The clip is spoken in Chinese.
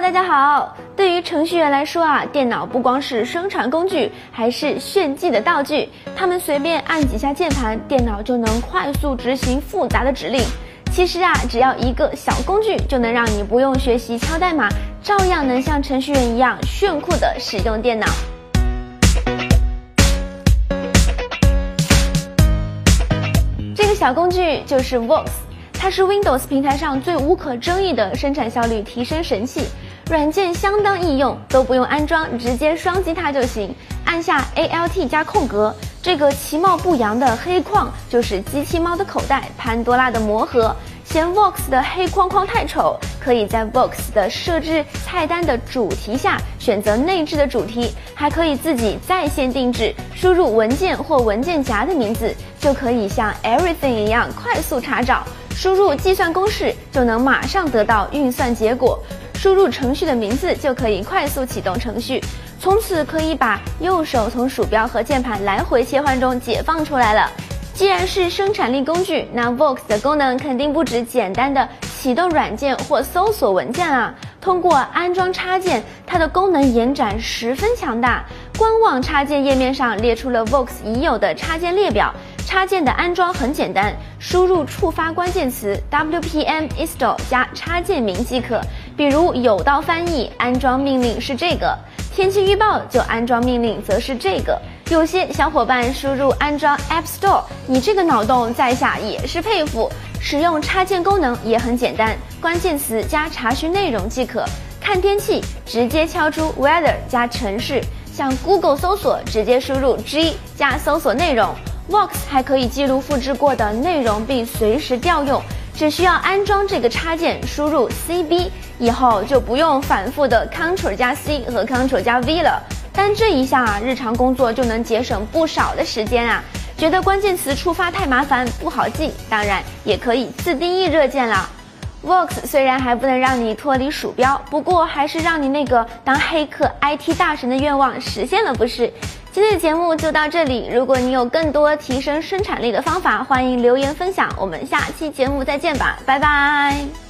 大家好。对于程序员来说啊，电脑不光是生产工具，还是炫技的道具。他们随便按几下键盘，电脑就能快速执行复杂的指令。其实啊，只要一个小工具，就能让你不用学习敲代码，照样能像程序员一样炫酷的使用电脑。这个小工具就是 Vox，它是 Windows 平台上最无可争议的生产效率提升神器。软件相当易用，都不用安装，直接双击它就行。按下 Alt 加空格，这个其貌不扬的黑框就是机器猫的口袋，潘多拉的魔盒。嫌 Vox 的黑框框太丑，可以在 Vox 的设置菜单的主题下选择内置的主题，还可以自己在线定制，输入文件或文件夹的名字，就可以像 Everything 一样快速查找。输入计算公式就能马上得到运算结果。输入程序的名字就可以快速启动程序，从此可以把右手从鼠标和键盘来回切换中解放出来了。既然是生产力工具，那 Vox 的功能肯定不止简单的启动软件或搜索文件啊。通过安装插件，它的功能延展十分强大。官网插件页面上列出了 Vox 已有的插件列表。插件的安装很简单，输入触发关键词 wpm install 加插件名即可。比如有道翻译安装命令是这个，天气预报就安装命令则是这个。有些小伙伴输入安装 App Store，你这个脑洞在下也是佩服。使用插件功能也很简单，关键词加查询内容即可。看天气，直接敲出 weather 加城市。像 Google 搜索，直接输入 G 加搜索内容。Vox 还可以记录复制过的内容并随时调用，只需要安装这个插件，输入 CB，以后就不用反复的 Ctrl 加 C 和 Ctrl 加 V 了。但这一项啊，日常工作就能节省不少的时间啊。觉得关键词触发太麻烦不好记，当然也可以自定义热键了。Vox 虽然还不能让你脱离鼠标，不过还是让你那个当黑客 IT 大神的愿望实现了，不是？今天的节目就到这里。如果你有更多提升生产力的方法，欢迎留言分享。我们下期节目再见吧，拜拜。